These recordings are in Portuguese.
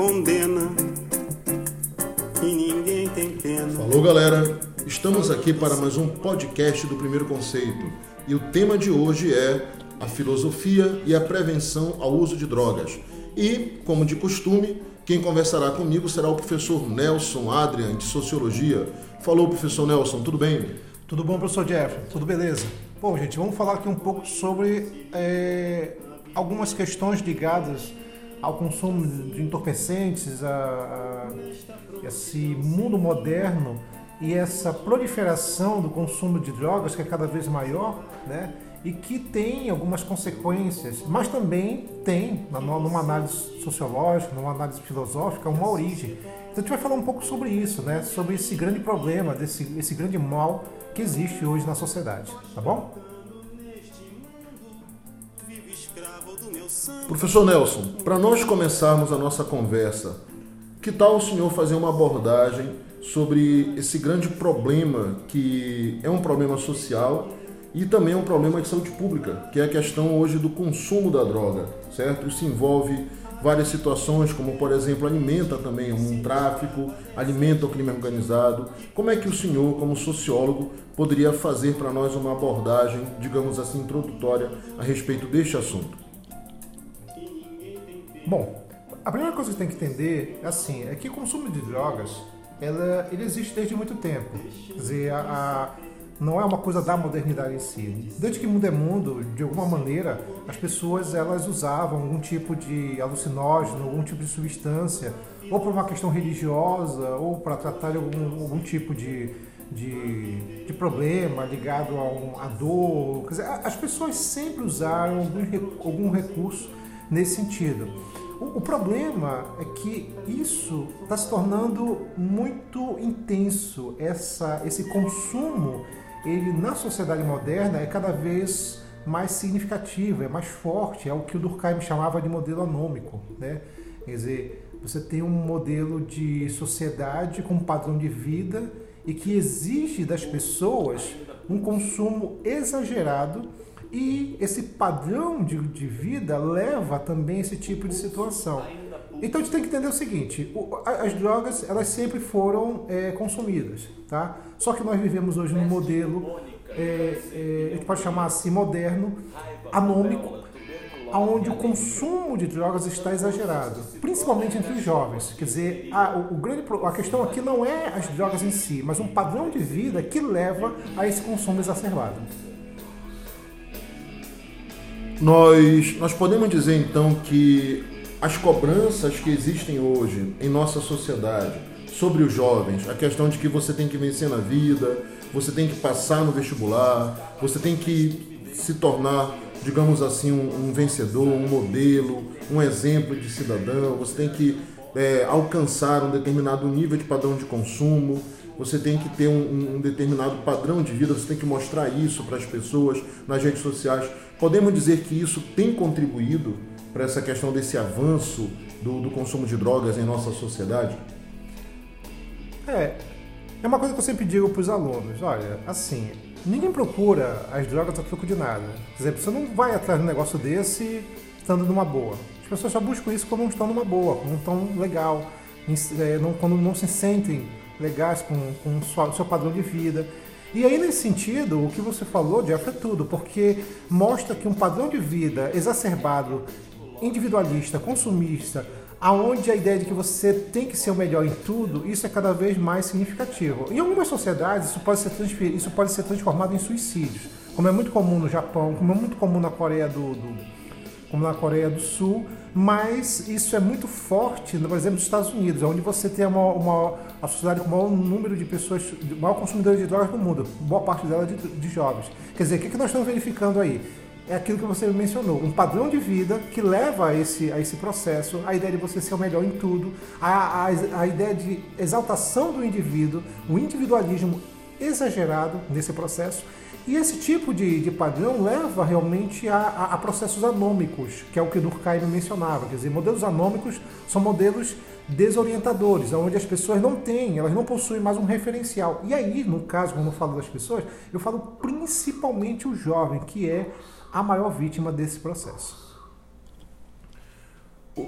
condena e ninguém tem pena. Falou galera, estamos aqui para mais um podcast do Primeiro Conceito e o tema de hoje é a filosofia e a prevenção ao uso de drogas. E, como de costume, quem conversará comigo será o professor Nelson Adrian, de Sociologia. Falou, professor Nelson, tudo bem? Tudo bom, professor Jeff? Tudo beleza? Bom, gente, vamos falar aqui um pouco sobre é, algumas questões ligadas ao consumo de entorpecentes, a, a esse mundo moderno e essa proliferação do consumo de drogas que é cada vez maior, né? E que tem algumas consequências, mas também tem, numa análise sociológica, numa análise filosófica, uma origem. Então a gente vai falar um pouco sobre isso, né? Sobre esse grande problema, desse esse grande mal que existe hoje na sociedade, tá bom? Professor Nelson, para nós começarmos a nossa conversa, que tal o senhor fazer uma abordagem sobre esse grande problema que é um problema social e também é um problema de saúde pública, que é a questão hoje do consumo da droga, certo? Isso envolve várias situações, como por exemplo, alimenta também um tráfico, alimenta o crime organizado. Como é que o senhor, como sociólogo, poderia fazer para nós uma abordagem, digamos assim, introdutória a respeito deste assunto? Bom, a primeira coisa que tem que entender assim, é que o consumo de drogas, ela, ele existe desde muito tempo. Quer dizer, a, a não é uma coisa da modernidade em si. Desde que mundo é mundo, de alguma maneira, as pessoas elas usavam algum tipo de alucinógeno, algum tipo de substância, ou por uma questão religiosa, ou para tratar algum, algum tipo de, de, de, problema ligado a, um, a dor. Quer dizer, as pessoas sempre usaram algum, algum recurso nesse sentido. O, o problema é que isso está se tornando muito intenso, essa, esse consumo ele na sociedade moderna é cada vez mais significativo, é mais forte, é o que o Durkheim chamava de modelo anômico, né? Quer dizer, você tem um modelo de sociedade com um padrão de vida e que exige das pessoas um consumo exagerado e esse padrão de, de vida leva também a esse tipo de situação. Então a gente tem que entender o seguinte: as drogas elas sempre foram é, consumidas, tá? Só que nós vivemos hoje num modelo, é, é, a gente pode chamar assim moderno, anômico, onde o consumo de drogas está exagerado, principalmente entre os jovens. Quer dizer, a, o grande, a questão aqui não é as drogas em si, mas um padrão de vida que leva a esse consumo exacerbado. Nós, nós podemos dizer então que as cobranças que existem hoje em nossa sociedade sobre os jovens, a questão de que você tem que vencer na vida, você tem que passar no vestibular, você tem que se tornar, digamos assim, um, um vencedor, um modelo, um exemplo de cidadão, você tem que é, alcançar um determinado nível de padrão de consumo, você tem que ter um, um, determinado padrão de vida, você tem que mostrar isso para as pessoas nas redes sociais. Podemos dizer que isso tem contribuído para essa questão desse avanço do, do, consumo de drogas em nossa sociedade? É, é uma coisa que eu sempre digo para os alunos: olha, assim, ninguém procura as drogas a troco de nada. Por exemplo, você não vai atrás de um negócio desse estando numa boa. As pessoas só buscam isso quando não estão numa boa, quando não estão legal, é, quando não se sentem legais com, com o seu padrão de vida. E aí, nesse sentido, o que você falou, Jeff, é tudo, porque mostra que um padrão de vida exacerbado, individualista, consumista, aonde a ideia de que você tem que ser o melhor em tudo, isso é cada vez mais significativo. Em algumas sociedades, isso pode ser, isso pode ser transformado em suicídios, como é muito comum no Japão, como é muito comum na Coreia do, do como na Coreia do Sul, mas isso é muito forte, por exemplo, nos Estados Unidos, onde você tem uma, uma a sociedade com o maior número de pessoas, o maior consumidor de drogas do mundo, boa parte dela de, de jovens. Quer dizer, o que, que nós estamos verificando aí? É aquilo que você mencionou, um padrão de vida que leva a esse, a esse processo, a ideia de você ser o melhor em tudo, a, a, a ideia de exaltação do indivíduo, o individualismo exagerado nesse processo e esse tipo de, de padrão leva realmente a, a, a, processos anômicos, que é o que Durkheim mencionava. Quer dizer, modelos anômicos são modelos desorientadores, onde as pessoas não têm, elas não possuem mais um referencial. E aí, no caso, quando eu falo das pessoas, eu falo principalmente o jovem, que é a maior vítima desse processo.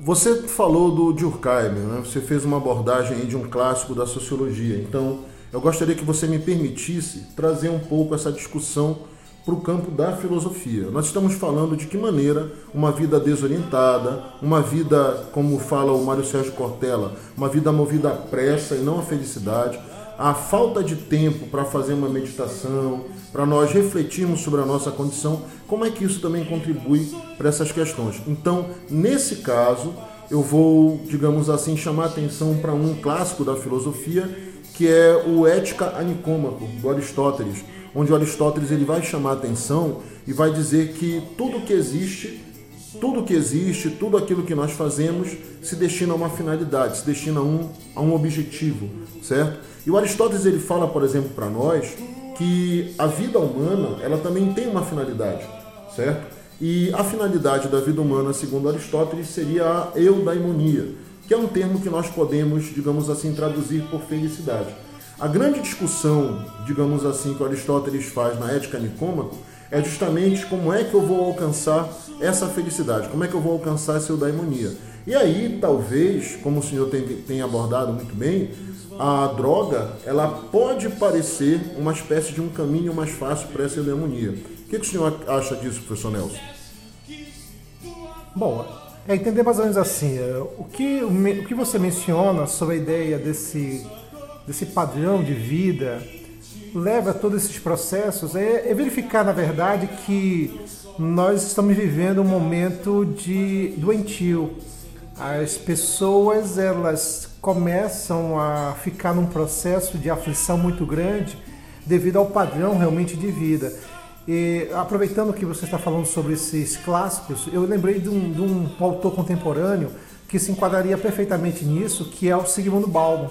Você falou do Durkheim, né? você fez uma abordagem de um clássico da sociologia. Então, eu gostaria que você me permitisse trazer um pouco essa discussão para o campo da filosofia. Nós estamos falando de que maneira uma vida desorientada, uma vida, como fala o Mário Sérgio Cortella, uma vida movida à pressa e não à felicidade, a falta de tempo para fazer uma meditação, para nós refletirmos sobre a nossa condição, como é que isso também contribui para essas questões. Então, nesse caso, eu vou, digamos assim, chamar atenção para um clássico da filosofia, que é o Ética Anicômaco, do Aristóteles, onde Aristóteles ele vai chamar atenção e vai dizer que tudo que existe, tudo que existe, tudo aquilo que nós fazemos se destina a uma finalidade, se destina a um, a um objetivo, certo? E o Aristóteles ele fala, por exemplo, para nós que a vida humana ela também tem uma finalidade, certo? E a finalidade da vida humana, segundo Aristóteles, seria a eudaimonia, que é um termo que nós podemos, digamos assim, traduzir por felicidade. A grande discussão, digamos assim, que Aristóteles faz na Ética Nicômaco é justamente como é que eu vou alcançar essa felicidade, como é que eu vou alcançar essa eudaimonia. E aí, talvez, como o senhor tem, tem abordado muito bem, a droga ela pode parecer uma espécie de um caminho mais fácil para essa eudaimonia. O que, que o senhor acha disso, professor Nelson? Bom, é entender mais ou menos assim, é, o que, o que você menciona sobre a ideia desse desse padrão de vida, leva a todos esses processos é, é verificar, na verdade, que nós estamos vivendo um momento de doentio. As pessoas elas começam a ficar num processo de aflição muito grande devido ao padrão realmente de vida. E aproveitando que você está falando sobre esses clássicos, eu lembrei de um, de um autor contemporâneo que se enquadraria perfeitamente nisso, que é o Sigmund Bauman.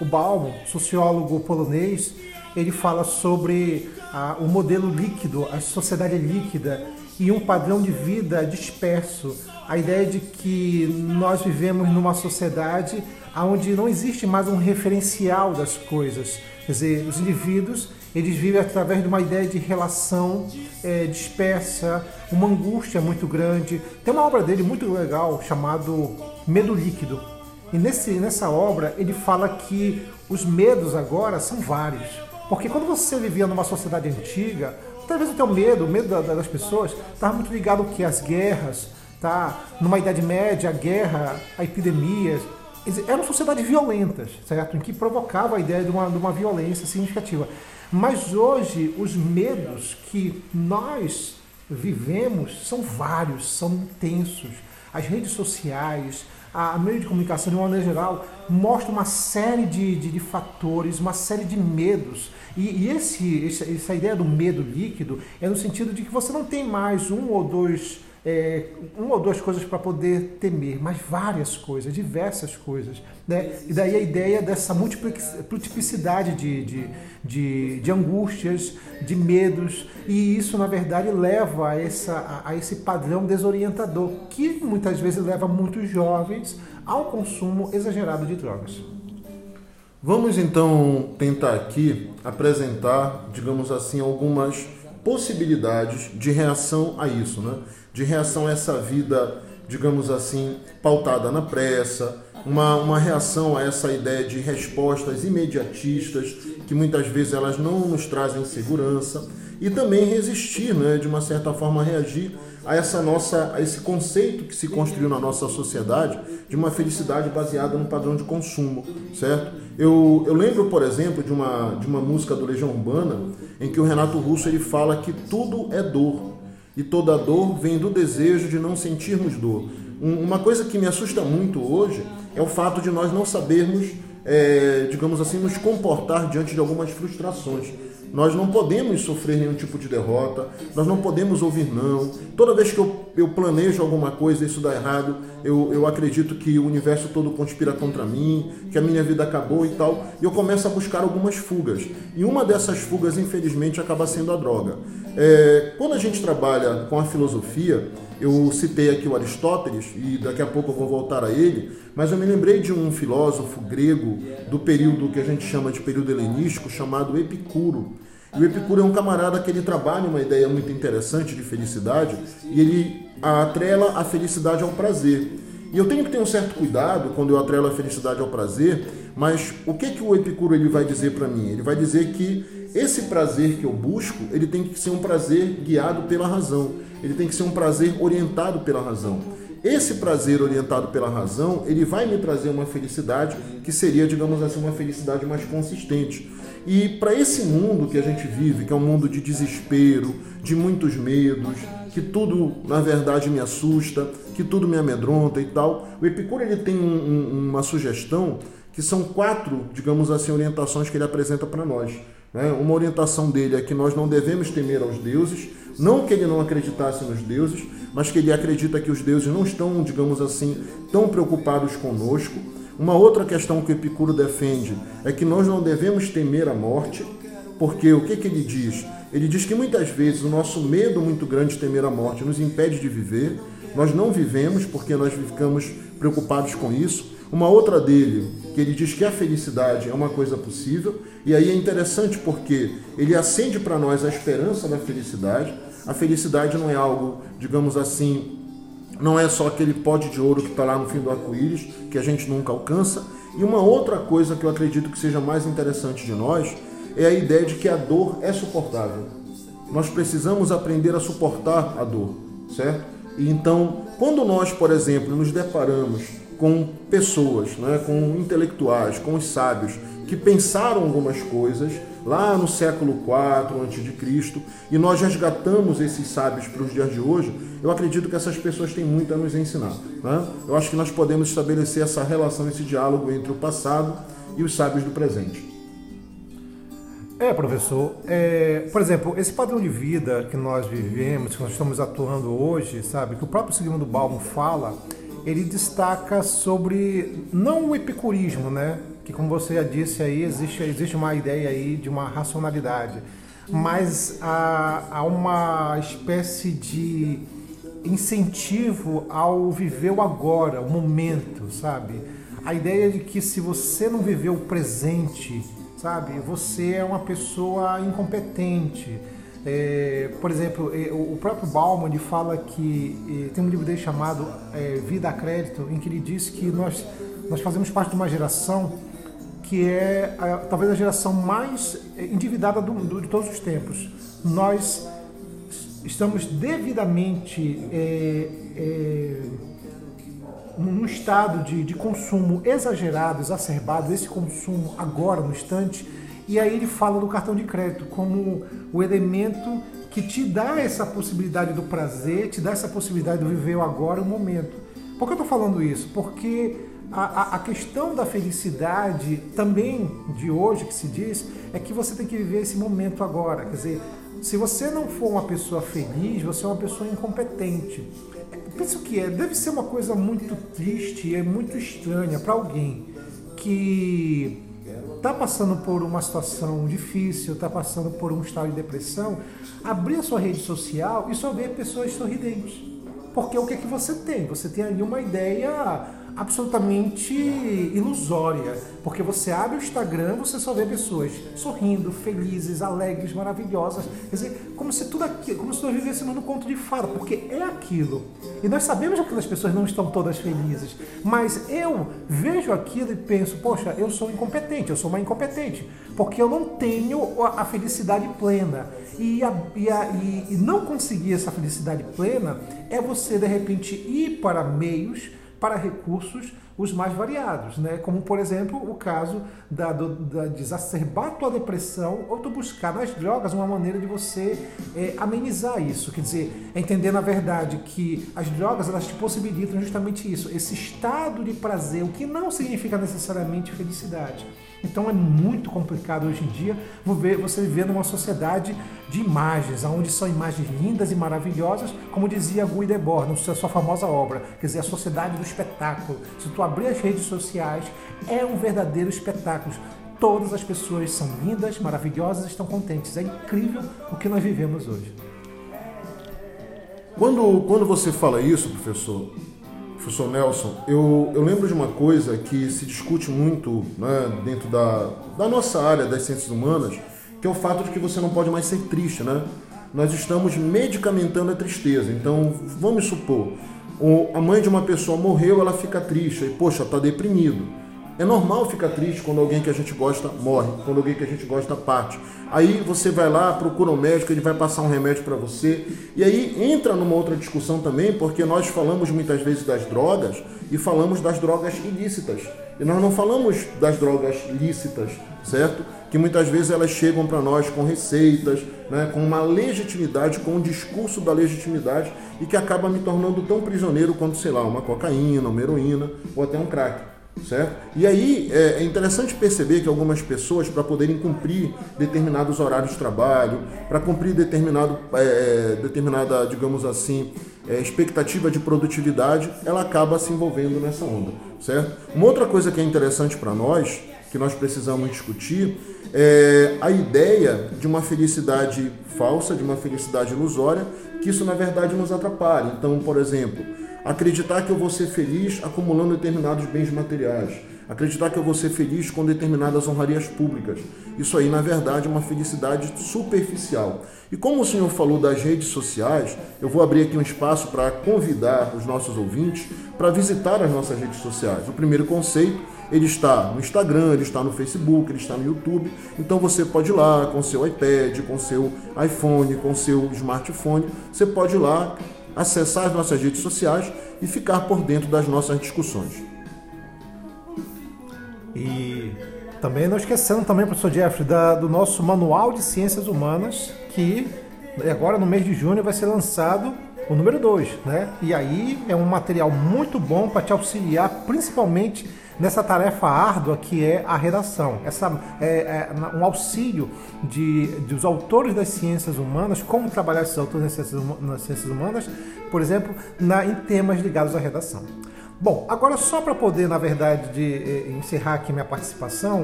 O Bauman, sociólogo polonês, ele fala sobre o modelo líquido, a sociedade líquida e um padrão de vida disperso. A ideia de que nós vivemos numa sociedade onde não existe mais um referencial das coisas. Quer dizer, os indivíduos eles vivem através de uma ideia de relação é, dispersa, uma angústia muito grande. Tem uma obra dele muito legal chamado Medo Líquido e nesse, nessa obra ele fala que os medos agora são vários. Porque quando você vivia numa sociedade antiga, talvez o teu medo, o medo das pessoas, estava muito ligado ao que? As guerras, tá? Numa Idade Média, a guerra, a epidemias. Eram sociedades violentas, certo? Em que provocava a ideia de uma, de uma violência significativa. Mas hoje, os medos que nós vivemos são vários, são intensos. As redes sociais, a meio de comunicação, de uma maneira geral, mostra uma série de, de, de fatores, uma série de medos. E, e esse, essa ideia do medo líquido é no sentido de que você não tem mais um ou dois é, uma ou duas coisas para poder temer, mas várias coisas, diversas coisas. Né? E daí a ideia dessa multiplicidade de, de, de, de angústias, de medos, e isso, na verdade, leva a, essa, a, a esse padrão desorientador, que muitas vezes leva muitos jovens ao consumo exagerado de drogas. Vamos então tentar aqui apresentar, digamos assim, algumas possibilidades de reação a isso, né? de reação a essa vida, digamos assim, pautada na pressa, uma, uma reação a essa ideia de respostas imediatistas, que muitas vezes elas não nos trazem segurança, e também resistir, né, de uma certa forma reagir a essa nossa a esse conceito que se construiu na nossa sociedade de uma felicidade baseada no padrão de consumo, certo? Eu, eu lembro, por exemplo, de uma de uma música do Legião Urbana em que o Renato Russo ele fala que tudo é dor e toda dor vem do desejo de não sentirmos dor. Uma coisa que me assusta muito hoje é o fato de nós não sabermos, é, digamos assim, nos comportar diante de algumas frustrações. Nós não podemos sofrer nenhum tipo de derrota, nós não podemos ouvir não. Toda vez que eu, eu planejo alguma coisa e isso dá errado, eu, eu acredito que o universo todo conspira contra mim, que a minha vida acabou e tal, e eu começo a buscar algumas fugas. E uma dessas fugas, infelizmente, acaba sendo a droga. É, quando a gente trabalha com a filosofia, eu citei aqui o Aristóteles e daqui a pouco eu vou voltar a ele, mas eu me lembrei de um filósofo grego do período que a gente chama de período helenístico, chamado Epicuro. E o Epicuro é um camarada que ele trabalha uma ideia muito interessante de felicidade e ele atrela a felicidade ao prazer. E eu tenho que ter um certo cuidado quando eu atrelo a felicidade ao prazer, mas o que que o Epicuro ele vai dizer para mim? Ele vai dizer que esse prazer que eu busco, ele tem que ser um prazer guiado pela razão. Ele tem que ser um prazer orientado pela razão. Esse prazer orientado pela razão, ele vai me trazer uma felicidade que seria, digamos assim, uma felicidade mais consistente. E para esse mundo que a gente vive, que é um mundo de desespero, de muitos medos, que tudo na verdade me assusta, que tudo me amedronta e tal, o Epicuro ele tem um, um, uma sugestão que são quatro, digamos assim, orientações que ele apresenta para nós. Né? Uma orientação dele é que nós não devemos temer aos deuses, não que ele não acreditasse nos deuses, mas que ele acredita que os deuses não estão, digamos assim, tão preocupados conosco. Uma outra questão que Epicuro defende é que nós não devemos temer a morte, porque o que, que ele diz? Ele diz que muitas vezes o nosso medo muito grande de temer a morte nos impede de viver. Nós não vivemos porque nós ficamos preocupados com isso. Uma outra dele, que ele diz que a felicidade é uma coisa possível, e aí é interessante porque ele acende para nós a esperança da felicidade. A felicidade não é algo, digamos assim, não é só aquele pote de ouro que está lá no fim do arco-íris, que a gente nunca alcança. E uma outra coisa que eu acredito que seja mais interessante de nós é a ideia de que a dor é suportável. Nós precisamos aprender a suportar a dor, certo? E então, quando nós, por exemplo, nos deparamos com pessoas, né, com intelectuais, com os sábios que pensaram algumas coisas lá no século IV a.C. e nós resgatamos esses sábios para os dias de hoje, eu acredito que essas pessoas têm muito a nos ensinar. Né? Eu acho que nós podemos estabelecer essa relação, esse diálogo entre o passado e os sábios do presente. É, professor. É, por exemplo, esse padrão de vida que nós vivemos, que nós estamos atuando hoje, sabe, que o próprio Sigmund Bauman fala, ele destaca sobre não o epicurismo, né? Que como você já disse aí, existe, existe uma ideia aí de uma racionalidade, mas há, há uma espécie de incentivo ao viver o agora, o momento, sabe? A ideia de que se você não viver o presente, sabe? Você é uma pessoa incompetente. É, por exemplo, é, o próprio Bauman fala que é, tem um livro dele chamado é, Vida a Crédito, em que ele diz que nós, nós fazemos parte de uma geração que é a, talvez a geração mais endividada do, do, de todos os tempos. Nós estamos devidamente é, é, num estado de, de consumo exagerado, exacerbado, esse consumo agora, no instante, e aí ele fala do cartão de crédito como o elemento que te dá essa possibilidade do prazer, te dá essa possibilidade de viver o agora, o momento. Por que eu estou falando isso? Porque a, a, questão da felicidade também de hoje que se diz é que você tem que viver esse momento agora. Quer dizer, se você não for uma pessoa feliz, você é uma pessoa incompetente penso que é, deve ser uma coisa muito triste, é muito estranha para alguém que está passando por uma situação difícil, está passando por um estado de depressão, abrir a sua rede social e só ver pessoas sorridentes. Porque o que é que você tem? Você tem ali uma ideia absolutamente ilusória, porque você abre o Instagram, você só vê pessoas sorrindo, felizes, alegres, maravilhosas, quer dizer, como se tudo aquilo, como se nós vivêssemos no conto de fada, porque é aquilo. E nós sabemos que aquelas pessoas não estão todas felizes, mas eu vejo aquilo e penso, poxa, eu sou incompetente, eu sou uma incompetente, porque eu não tenho a felicidade plena. E, a, e, a, e não conseguir essa felicidade plena é você de repente ir para meios para recursos os mais variados, né? como por exemplo o caso da, do, da, de exacerbar tua depressão ou tu buscar nas drogas uma maneira de você é, amenizar isso, quer dizer, entender na verdade que as drogas elas te possibilitam justamente isso, esse estado de prazer, o que não significa necessariamente felicidade. Então é muito complicado hoje em dia você viver numa sociedade de imagens, onde são imagens lindas e maravilhosas, como dizia Guy Debord, na sua famosa obra, quer dizer, a sociedade do espetáculo. Se tu abrir as redes sociais, é um verdadeiro espetáculo. Todas as pessoas são lindas, maravilhosas, estão contentes. É incrível o que nós vivemos hoje. Quando, quando você fala isso, professor, professor Nelson, eu, eu lembro de uma coisa que se discute muito né, dentro da, da nossa área das ciências humanas, que é o fato de que você não pode mais ser triste, né? Nós estamos medicamentando a tristeza. Então, vamos supor, a mãe de uma pessoa morreu, ela fica triste, e poxa, está deprimido. É normal ficar triste quando alguém que a gente gosta morre, quando alguém que a gente gosta parte. Aí você vai lá, procura um médico, ele vai passar um remédio para você. E aí entra numa outra discussão também, porque nós falamos muitas vezes das drogas e falamos das drogas ilícitas. E nós não falamos das drogas lícitas, certo? Que muitas vezes elas chegam para nós com receitas, né, com uma legitimidade, com um discurso da legitimidade e que acaba me tornando tão prisioneiro quanto, sei lá, uma cocaína, uma heroína ou até um crack certo? E aí é, é interessante perceber que algumas pessoas, para poderem cumprir determinados horários de trabalho, para cumprir determinado, é, é, determinada, digamos assim, é, expectativa de produtividade, ela acaba se envolvendo nessa onda, certo? Uma outra coisa que é interessante para nós, que nós precisamos discutir, é a ideia de uma felicidade falsa, de uma felicidade ilusória, que isso na verdade nos atrapalha. Então, por exemplo, Acreditar que eu vou ser feliz acumulando determinados bens materiais. Acreditar que eu vou ser feliz com determinadas honrarias públicas. Isso aí, na verdade, é uma felicidade superficial. E como o senhor falou das redes sociais, eu vou abrir aqui um espaço para convidar os nossos ouvintes para visitar as nossas redes sociais. O primeiro conceito, ele está no Instagram, ele está no Facebook, ele está no YouTube. Então você pode ir lá com seu iPad, com seu iPhone, com seu smartphone, você pode ir lá acessar as nossas redes sociais e ficar por dentro das nossas discussões. E também não esquecendo também, professor Jeffrey, da, do nosso Manual de Ciências Humanas, que agora no mês de junho vai ser lançado o número 2, né? E aí é um material muito bom para te auxiliar, principalmente nessa tarefa árdua que é a redação. Essa é, é um auxílio de, dos autores das ciências humanas, como trabalhar esses autores nas ciências, nas ciências humanas, por exemplo, na, em temas ligados à redação. Bom, agora só para poder, na verdade, de, eh, encerrar aqui minha participação,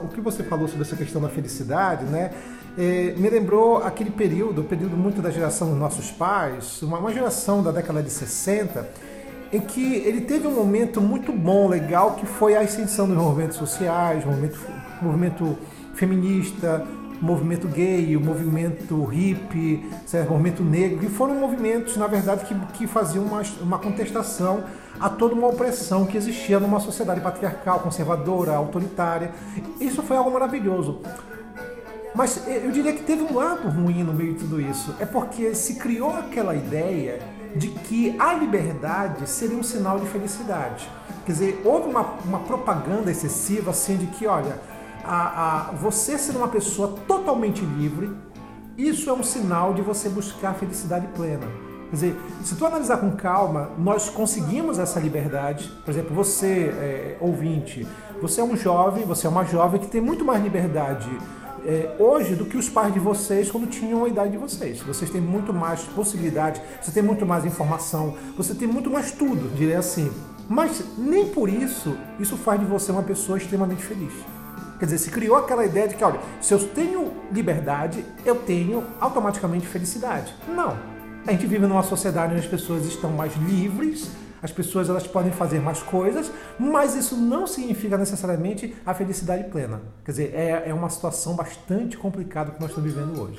o que você falou sobre essa questão da felicidade, né? Eh, me lembrou aquele período, período muito da geração dos nossos pais, uma, uma geração da década de 60, em que ele teve um momento muito bom, legal, que foi a ascensão dos movimentos sociais, movimento, movimento feminista, movimento gay, o movimento hippie, movimento negro, que foram movimentos, na verdade, que, que faziam uma, uma contestação a toda uma opressão que existia numa sociedade patriarcal, conservadora, autoritária. Isso foi algo maravilhoso. Mas eu diria que teve um lado ruim no meio de tudo isso. É porque se criou aquela ideia de que a liberdade seria um sinal de felicidade. Quer dizer, houve uma, uma propaganda excessiva assim de que, olha, a, a, você ser uma pessoa totalmente livre, isso é um sinal de você buscar a felicidade plena. Quer dizer, se tu analisar com calma, nós conseguimos essa liberdade. Por exemplo, você, é, ouvinte, você é um jovem, você é uma jovem que tem muito mais liberdade é, hoje do que os pais de vocês quando tinham a idade de vocês. Vocês têm muito mais possibilidade, você tem muito mais informação, você tem muito mais tudo, diria assim. Mas nem por isso isso faz de você uma pessoa extremamente feliz. Quer dizer, se criou aquela ideia de que, olha, se eu tenho liberdade, eu tenho automaticamente felicidade. Não. A gente vive numa sociedade onde as pessoas estão mais livres, as pessoas elas podem fazer mais coisas, mas isso não significa necessariamente a felicidade plena. Quer dizer, é, é uma situação bastante complicada que nós estamos vivendo hoje.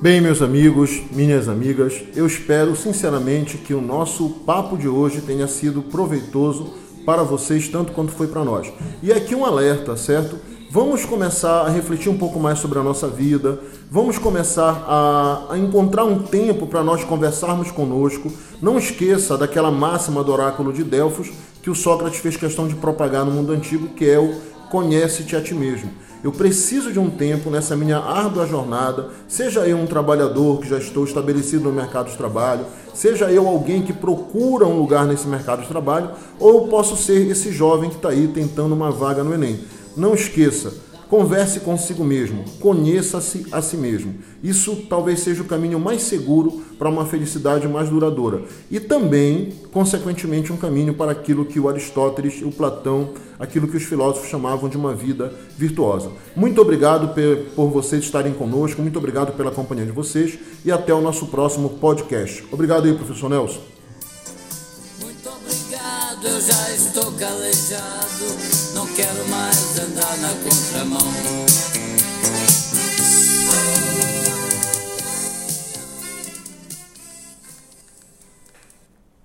Bem, meus amigos, minhas amigas, eu espero sinceramente que o nosso papo de hoje tenha sido proveitoso para vocês, tanto quanto foi para nós. E aqui um alerta, certo? Vamos começar a refletir um pouco mais sobre a nossa vida, vamos começar a, a encontrar um tempo para nós conversarmos conosco. Não esqueça daquela máxima do oráculo de Delfos que o Sócrates fez questão de propagar no mundo antigo, que é o conhece-te a ti mesmo. Eu preciso de um tempo nessa minha árdua jornada, seja eu um trabalhador que já estou estabelecido no mercado de trabalho, seja eu alguém que procura um lugar nesse mercado de trabalho, ou posso ser esse jovem que está aí tentando uma vaga no Enem. Não esqueça, converse consigo mesmo, conheça-se a si mesmo. Isso talvez seja o caminho mais seguro para uma felicidade mais duradoura. E também, consequentemente, um caminho para aquilo que o Aristóteles e o Platão, aquilo que os filósofos chamavam de uma vida virtuosa. Muito obrigado por vocês estarem conosco, muito obrigado pela companhia de vocês e até o nosso próximo podcast. Obrigado aí, professor Nelson. Eu já estou calejado quero mais andar na contramão.